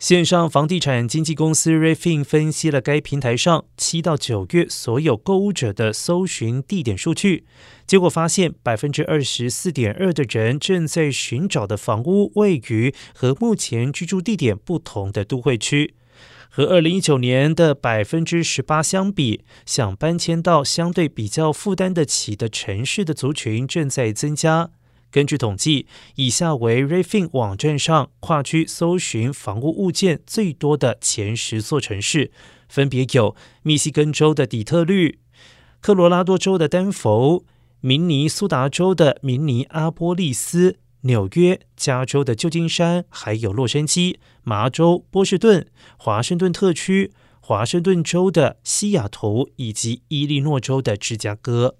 线上房地产经纪公司 Refin 分析了该平台上七到九月所有购物者的搜寻地点数据，结果发现百分之二十四点二的人正在寻找的房屋位于和目前居住地点不同的都会区，和二零一九年的百分之十八相比，想搬迁到相对比较负担得起的城市的族群正在增加。根据统计，以下为 Refin 网站上跨区搜寻房屋物件最多的前十座城市，分别有密西根州的底特律、科罗拉多州的丹佛、明尼苏达州的明尼阿波利斯、纽约、加州的旧金山，还有洛杉矶、麻州、波士顿、华盛顿特区、华盛顿州的西雅图以及伊利诺州的芝加哥。